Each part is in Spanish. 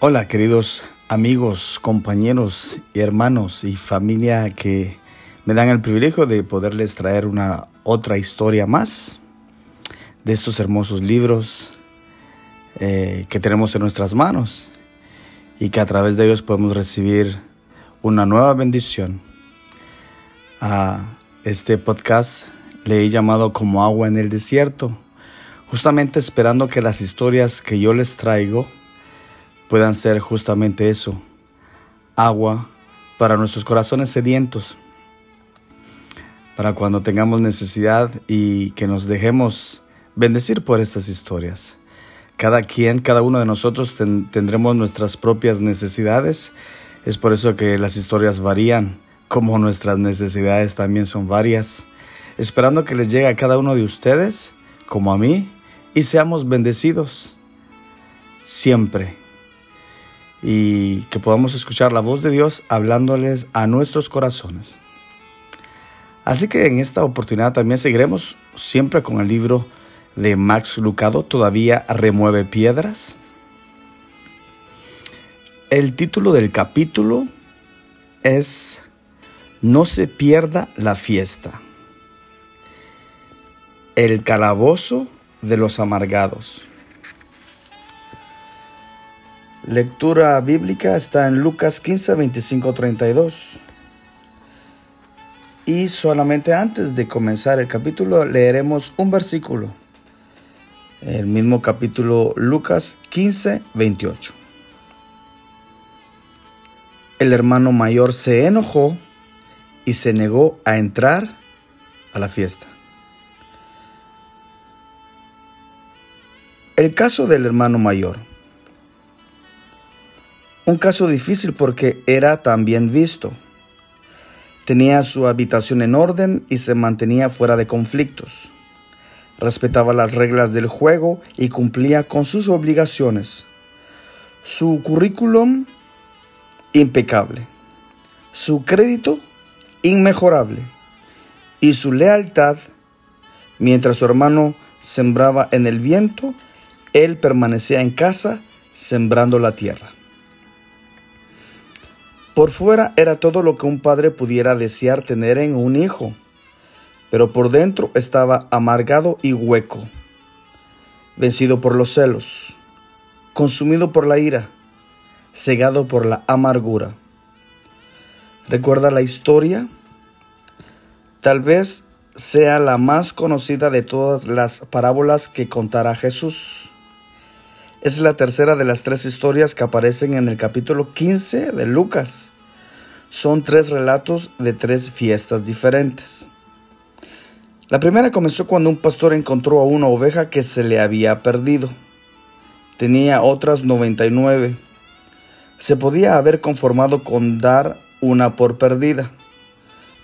Hola queridos amigos, compañeros y hermanos y familia que me dan el privilegio de poderles traer una otra historia más de estos hermosos libros eh, que tenemos en nuestras manos y que a través de ellos podemos recibir una nueva bendición. A este podcast le he llamado como agua en el desierto, justamente esperando que las historias que yo les traigo puedan ser justamente eso, agua para nuestros corazones sedientos, para cuando tengamos necesidad y que nos dejemos bendecir por estas historias. Cada quien, cada uno de nosotros tendremos nuestras propias necesidades. Es por eso que las historias varían, como nuestras necesidades también son varias. Esperando que les llegue a cada uno de ustedes, como a mí, y seamos bendecidos siempre y que podamos escuchar la voz de Dios hablándoles a nuestros corazones. Así que en esta oportunidad también seguiremos siempre con el libro de Max Lucado, Todavía remueve piedras. El título del capítulo es No se pierda la fiesta. El calabozo de los amargados. Lectura bíblica está en Lucas 15, 25, 32. Y solamente antes de comenzar el capítulo leeremos un versículo. El mismo capítulo Lucas 15, 28. El hermano mayor se enojó y se negó a entrar a la fiesta. El caso del hermano mayor. Un caso difícil porque era tan bien visto. Tenía su habitación en orden y se mantenía fuera de conflictos. Respetaba las reglas del juego y cumplía con sus obligaciones. Su currículum impecable. Su crédito inmejorable. Y su lealtad, mientras su hermano sembraba en el viento, él permanecía en casa sembrando la tierra. Por fuera era todo lo que un padre pudiera desear tener en un hijo, pero por dentro estaba amargado y hueco, vencido por los celos, consumido por la ira, cegado por la amargura. ¿Recuerda la historia? Tal vez sea la más conocida de todas las parábolas que contará Jesús. Es la tercera de las tres historias que aparecen en el capítulo 15 de Lucas. Son tres relatos de tres fiestas diferentes. La primera comenzó cuando un pastor encontró a una oveja que se le había perdido. Tenía otras 99. Se podía haber conformado con dar una por perdida,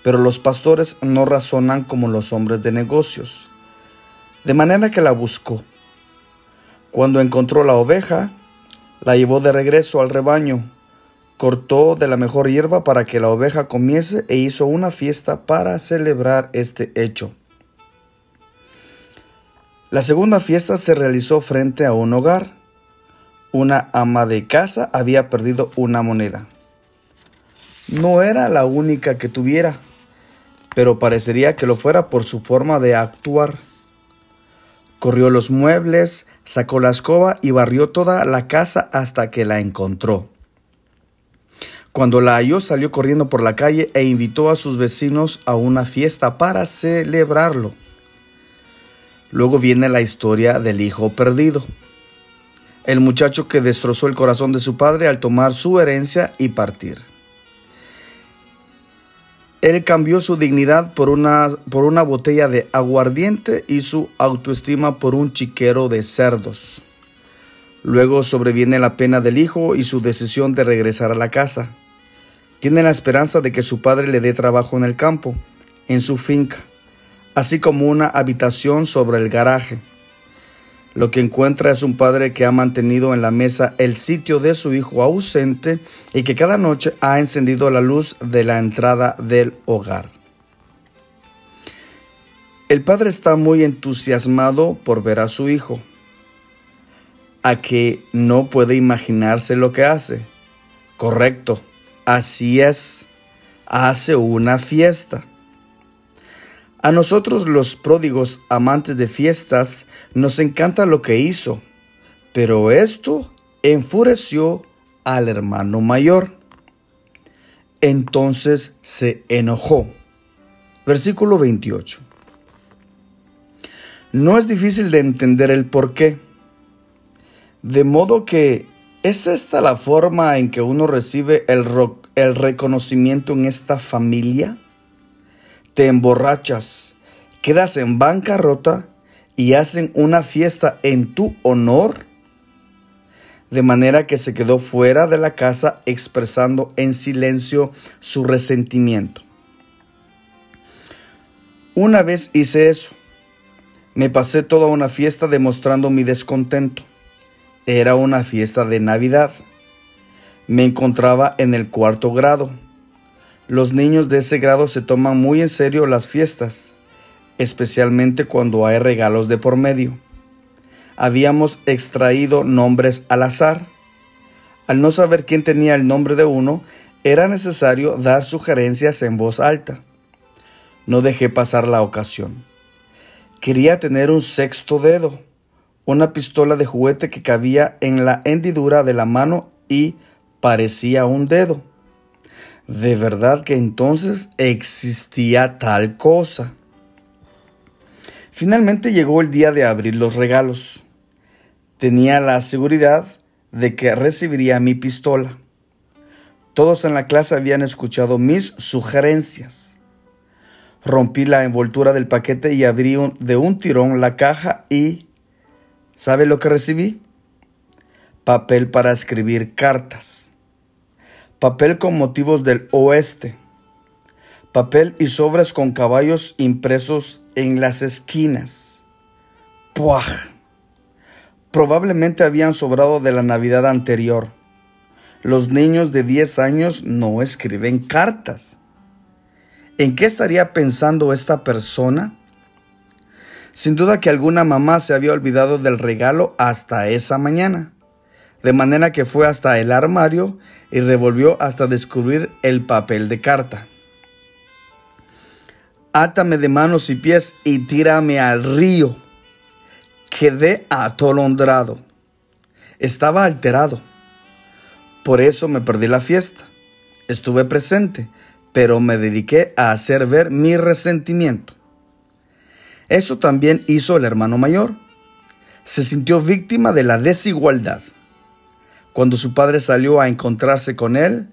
pero los pastores no razonan como los hombres de negocios. De manera que la buscó cuando encontró la oveja, la llevó de regreso al rebaño, cortó de la mejor hierba para que la oveja comiese e hizo una fiesta para celebrar este hecho. La segunda fiesta se realizó frente a un hogar. Una ama de casa había perdido una moneda. No era la única que tuviera, pero parecería que lo fuera por su forma de actuar. Corrió los muebles, sacó la escoba y barrió toda la casa hasta que la encontró. Cuando la halló salió corriendo por la calle e invitó a sus vecinos a una fiesta para celebrarlo. Luego viene la historia del hijo perdido. El muchacho que destrozó el corazón de su padre al tomar su herencia y partir. Él cambió su dignidad por una, por una botella de aguardiente y su autoestima por un chiquero de cerdos. Luego sobreviene la pena del hijo y su decisión de regresar a la casa. Tiene la esperanza de que su padre le dé trabajo en el campo, en su finca, así como una habitación sobre el garaje. Lo que encuentra es un padre que ha mantenido en la mesa el sitio de su hijo ausente y que cada noche ha encendido la luz de la entrada del hogar. El padre está muy entusiasmado por ver a su hijo. a que no puede imaginarse lo que hace. Correcto, así es, hace una fiesta. A nosotros los pródigos amantes de fiestas nos encanta lo que hizo, pero esto enfureció al hermano mayor. Entonces se enojó. Versículo 28. No es difícil de entender el por qué. De modo que es esta la forma en que uno recibe el, el reconocimiento en esta familia. Te emborrachas, quedas en bancarrota y hacen una fiesta en tu honor. De manera que se quedó fuera de la casa expresando en silencio su resentimiento. Una vez hice eso. Me pasé toda una fiesta demostrando mi descontento. Era una fiesta de Navidad. Me encontraba en el cuarto grado. Los niños de ese grado se toman muy en serio las fiestas, especialmente cuando hay regalos de por medio. Habíamos extraído nombres al azar. Al no saber quién tenía el nombre de uno, era necesario dar sugerencias en voz alta. No dejé pasar la ocasión. Quería tener un sexto dedo una pistola de juguete que cabía en la hendidura de la mano y parecía un dedo. De verdad que entonces existía tal cosa. Finalmente llegó el día de abrir los regalos. Tenía la seguridad de que recibiría mi pistola. Todos en la clase habían escuchado mis sugerencias. Rompí la envoltura del paquete y abrí de un tirón la caja y ¿Sabe lo que recibí? Papel para escribir cartas. Papel con motivos del oeste. Papel y sobres con caballos impresos en las esquinas. ¡Puaj! Probablemente habían sobrado de la Navidad anterior. Los niños de 10 años no escriben cartas. ¿En qué estaría pensando esta persona? Sin duda que alguna mamá se había olvidado del regalo hasta esa mañana, de manera que fue hasta el armario y revolvió hasta descubrir el papel de carta. Átame de manos y pies y tírame al río. Quedé atolondrado. Estaba alterado. Por eso me perdí la fiesta. Estuve presente, pero me dediqué a hacer ver mi resentimiento. Eso también hizo el hermano mayor. Se sintió víctima de la desigualdad. Cuando su padre salió a encontrarse con él,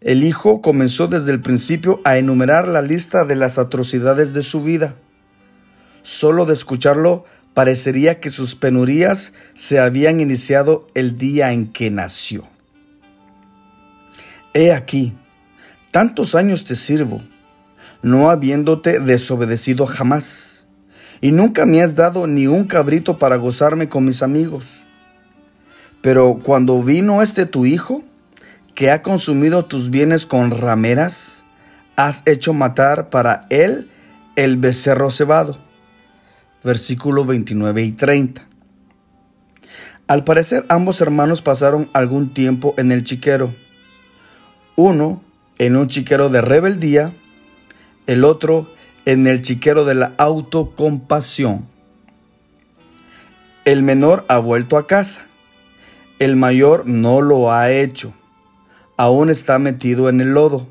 el hijo comenzó desde el principio a enumerar la lista de las atrocidades de su vida. Solo de escucharlo parecería que sus penurías se habían iniciado el día en que nació. He aquí, tantos años te sirvo, no habiéndote desobedecido jamás y nunca me has dado ni un cabrito para gozarme con mis amigos. Pero cuando vino este tu hijo, que ha consumido tus bienes con rameras, has hecho matar para él el becerro cebado. Versículo 29 y 30. Al parecer ambos hermanos pasaron algún tiempo en el chiquero. Uno en un chiquero de rebeldía, el otro en el chiquero de la autocompasión. El menor ha vuelto a casa. El mayor no lo ha hecho. Aún está metido en el lodo.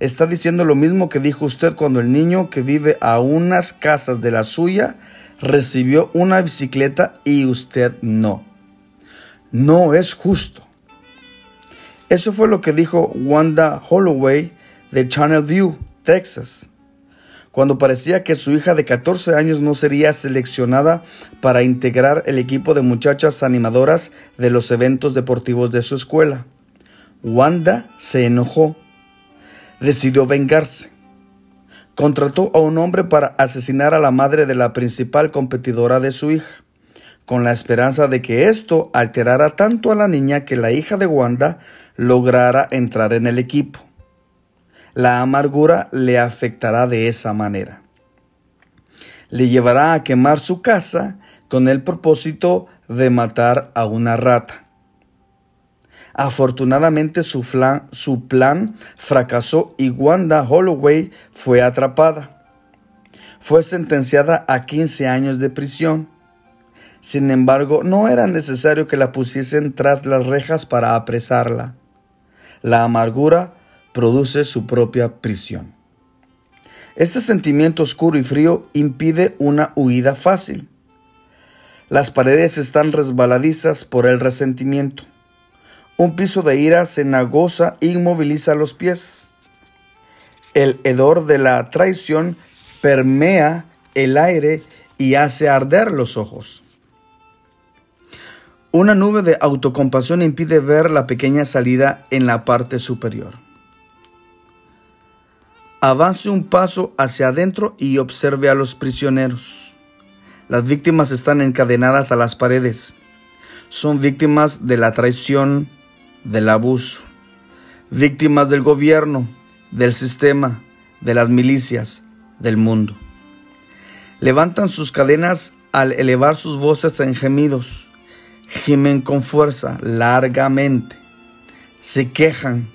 Está diciendo lo mismo que dijo usted cuando el niño que vive a unas casas de la suya recibió una bicicleta y usted no. No es justo. Eso fue lo que dijo Wanda Holloway de Channel View, Texas cuando parecía que su hija de 14 años no sería seleccionada para integrar el equipo de muchachas animadoras de los eventos deportivos de su escuela. Wanda se enojó. Decidió vengarse. Contrató a un hombre para asesinar a la madre de la principal competidora de su hija, con la esperanza de que esto alterara tanto a la niña que la hija de Wanda lograra entrar en el equipo la amargura le afectará de esa manera. Le llevará a quemar su casa con el propósito de matar a una rata. Afortunadamente su, plan fracasó y Wanda Holloway fue atrapada. Fue sentenciada a 15 años de prisión. Sin embargo, no era necesario que la pusiesen tras las rejas para apresarla. La amargura produce su propia prisión. Este sentimiento oscuro y frío impide una huida fácil. Las paredes están resbaladizas por el resentimiento. Un piso de ira cenagosa inmoviliza los pies. El hedor de la traición permea el aire y hace arder los ojos. Una nube de autocompasión impide ver la pequeña salida en la parte superior. Avance un paso hacia adentro y observe a los prisioneros. Las víctimas están encadenadas a las paredes. Son víctimas de la traición, del abuso, víctimas del gobierno, del sistema, de las milicias, del mundo. Levantan sus cadenas al elevar sus voces en gemidos. Gimen con fuerza, largamente. Se quejan,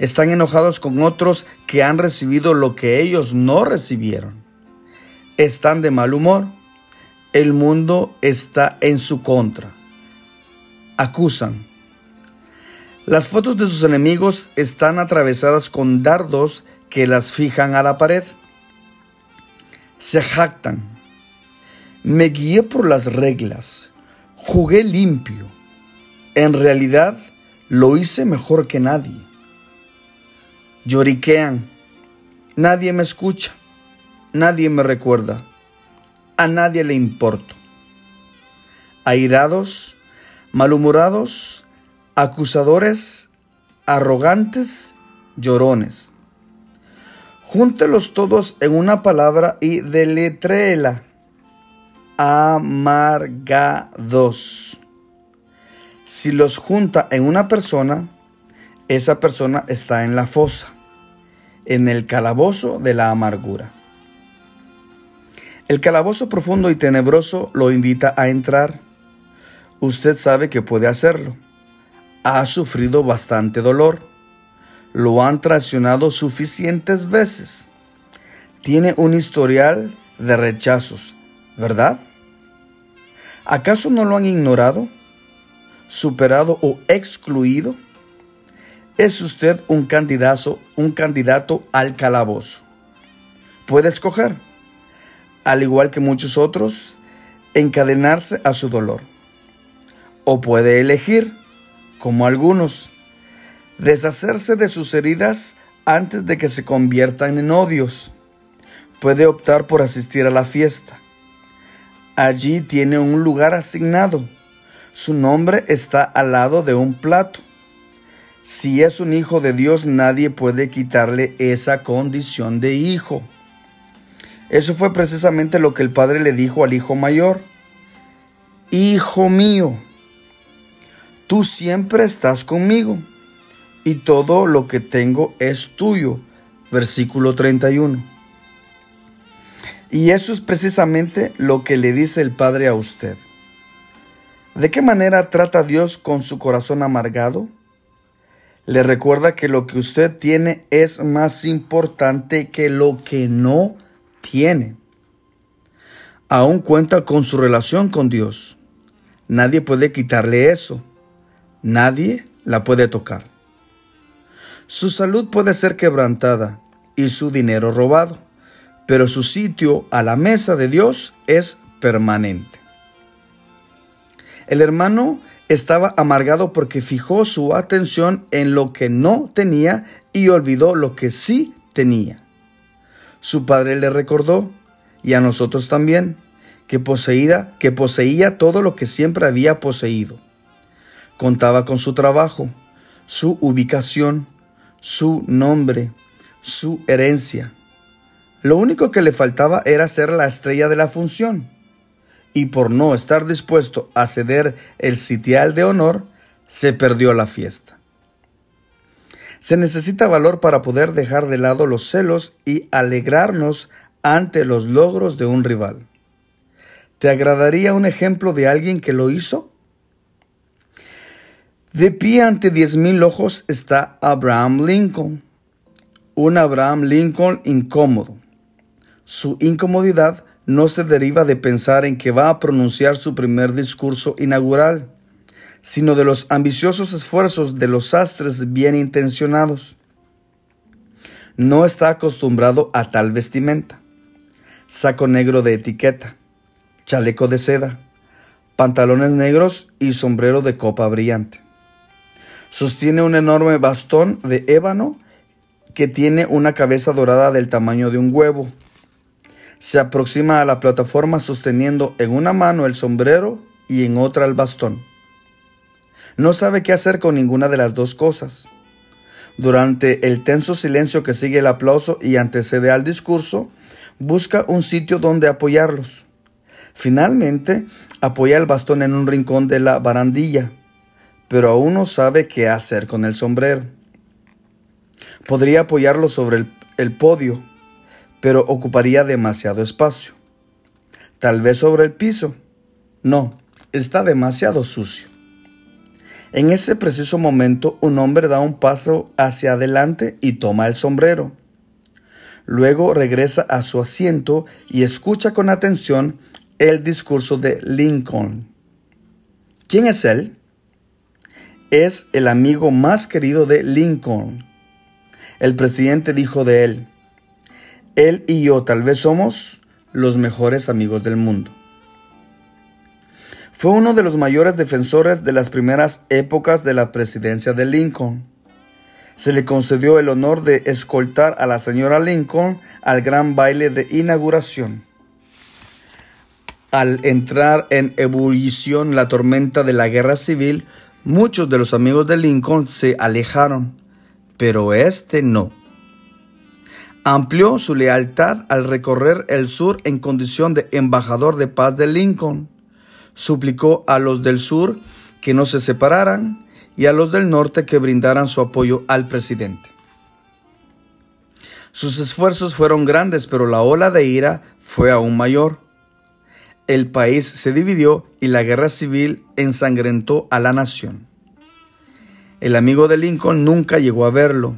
están enojados con otros que han recibido lo que ellos no recibieron. Están de mal humor. El mundo está en su contra. Acusan. Las fotos de sus enemigos están atravesadas con dardos que las fijan a la pared. Se jactan. Me guié por las reglas. Jugué limpio. En realidad, lo hice mejor que nadie. Lloriquean. Nadie me escucha. Nadie me recuerda. A nadie le importo. Airados, malhumorados, acusadores, arrogantes, llorones. Júntelos todos en una palabra y deletréela. Amargados. Si los junta en una persona, esa persona está en la fosa, en el calabozo de la amargura. El calabozo profundo y tenebroso lo invita a entrar. Usted sabe que puede hacerlo. Ha sufrido bastante dolor. Lo han traicionado suficientes veces. Tiene un historial de rechazos, ¿verdad? ¿Acaso no lo han ignorado, superado o excluido? Es usted un candidato, un candidato al calabozo. Puede escoger, al igual que muchos otros, encadenarse a su dolor. O puede elegir, como algunos, deshacerse de sus heridas antes de que se conviertan en odios. Puede optar por asistir a la fiesta. Allí tiene un lugar asignado. Su nombre está al lado de un plato si es un hijo de Dios, nadie puede quitarle esa condición de hijo. Eso fue precisamente lo que el padre le dijo al hijo mayor. Hijo mío, tú siempre estás conmigo y todo lo que tengo es tuyo. Versículo 31. Y eso es precisamente lo que le dice el Padre a usted. ¿De qué manera trata Dios con su corazón amargado? Le recuerda que lo que usted tiene es más importante que lo que no tiene. Aún cuenta con su relación con Dios. Nadie puede quitarle eso. Nadie la puede tocar. Su salud puede ser quebrantada y su dinero robado, pero su sitio a la mesa de Dios es permanente. El hermano estaba amargado porque fijó su atención en lo que no tenía y olvidó lo que sí tenía. Su padre le recordó, y a nosotros también, que poseía, que poseía todo lo que siempre había poseído. Contaba con su trabajo, su ubicación, su nombre, su herencia. Lo único que le faltaba era ser la estrella de la función y por no estar dispuesto a ceder el sitial de honor, se perdió la fiesta. Se necesita valor para poder dejar de lado los celos y alegrarnos ante los logros de un rival. ¿Te agradaría un ejemplo de alguien que lo hizo? De pie ante diez mil ojos está Abraham Lincoln, un Abraham Lincoln incómodo. Su incomodidad no se deriva de pensar en que va a pronunciar su primer discurso inaugural, sino de los ambiciosos esfuerzos de los sastres bien intencionados. No está acostumbrado a tal vestimenta. Saco negro de etiqueta, chaleco de seda, pantalones negros y sombrero de copa brillante. Sostiene un enorme bastón de ébano que tiene una cabeza dorada del tamaño de un huevo. Se aproxima a la plataforma sosteniendo en una mano el sombrero y en otra el bastón. No sabe qué hacer con ninguna de las dos cosas. Durante el tenso silencio que sigue el aplauso y antecede al discurso, busca un sitio donde apoyarlos. Finalmente, apoya el bastón en un rincón de la barandilla, pero aún no sabe qué hacer con el sombrero. Podría apoyarlo sobre el, el podio, pero ocuparía demasiado espacio. Tal vez sobre el piso. No, está demasiado sucio. En ese preciso momento, un hombre da un paso hacia adelante y toma el sombrero. Luego regresa a su asiento y escucha con atención el discurso de Lincoln. ¿Quién es él? Es el amigo más querido de Lincoln. El presidente dijo de él, él y yo tal vez somos los mejores amigos del mundo. Fue uno de los mayores defensores de las primeras épocas de la presidencia de Lincoln. Se le concedió el honor de escoltar a la señora Lincoln al gran baile de inauguración. Al entrar en ebullición la tormenta de la guerra civil, muchos de los amigos de Lincoln se alejaron, pero este no. Amplió su lealtad al recorrer el sur en condición de embajador de paz de Lincoln. Suplicó a los del sur que no se separaran y a los del norte que brindaran su apoyo al presidente. Sus esfuerzos fueron grandes, pero la ola de ira fue aún mayor el país se dividió y la guerra civil ensangrentó a la nación. El amigo de Lincoln nunca llegó a verlo.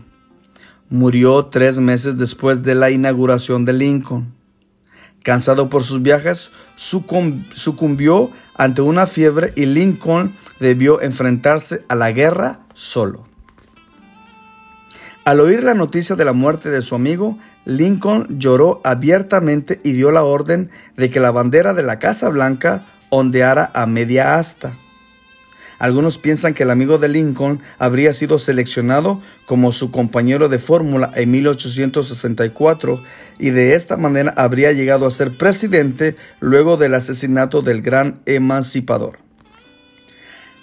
Murió tres meses después de la inauguración de Lincoln. Cansado por sus viajes, sucumbió ante una fiebre y Lincoln debió enfrentarse a la guerra solo. Al oír la noticia de la muerte de su amigo, Lincoln lloró abiertamente y dio la orden de que la bandera de la Casa Blanca ondeara a media asta. Algunos piensan que el amigo de Lincoln habría sido seleccionado como su compañero de fórmula en 1864 y de esta manera habría llegado a ser presidente luego del asesinato del gran emancipador.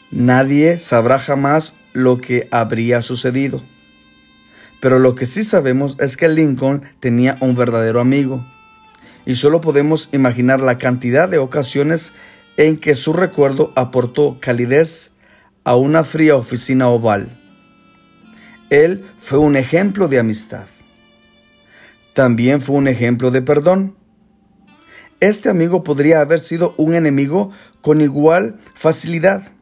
Nadie sabrá jamás lo que habría sucedido. Pero lo que sí sabemos es que Lincoln tenía un verdadero amigo. Y solo podemos imaginar la cantidad de ocasiones en que su recuerdo aportó calidez a una fría oficina oval. Él fue un ejemplo de amistad. También fue un ejemplo de perdón. Este amigo podría haber sido un enemigo con igual facilidad.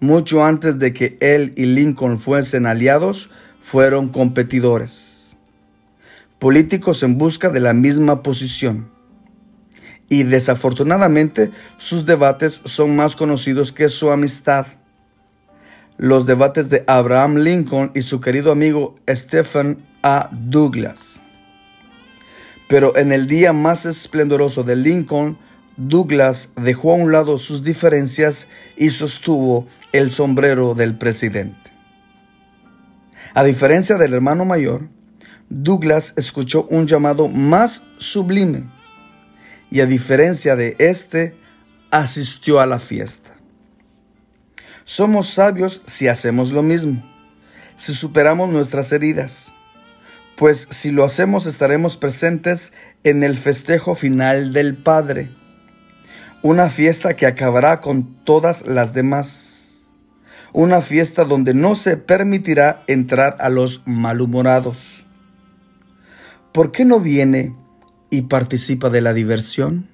Mucho antes de que él y Lincoln fuesen aliados, fueron competidores, políticos en busca de la misma posición. Y desafortunadamente sus debates son más conocidos que su amistad. Los debates de Abraham Lincoln y su querido amigo Stephen A. Douglas. Pero en el día más esplendoroso de Lincoln, Douglas dejó a un lado sus diferencias y sostuvo el sombrero del presidente. A diferencia del hermano mayor, Douglas escuchó un llamado más sublime y a diferencia de éste, asistió a la fiesta. Somos sabios si hacemos lo mismo, si superamos nuestras heridas, pues si lo hacemos estaremos presentes en el festejo final del Padre, una fiesta que acabará con todas las demás una fiesta donde no se permitirá entrar a los malhumorados. ¿Por qué no viene y participa de la diversión?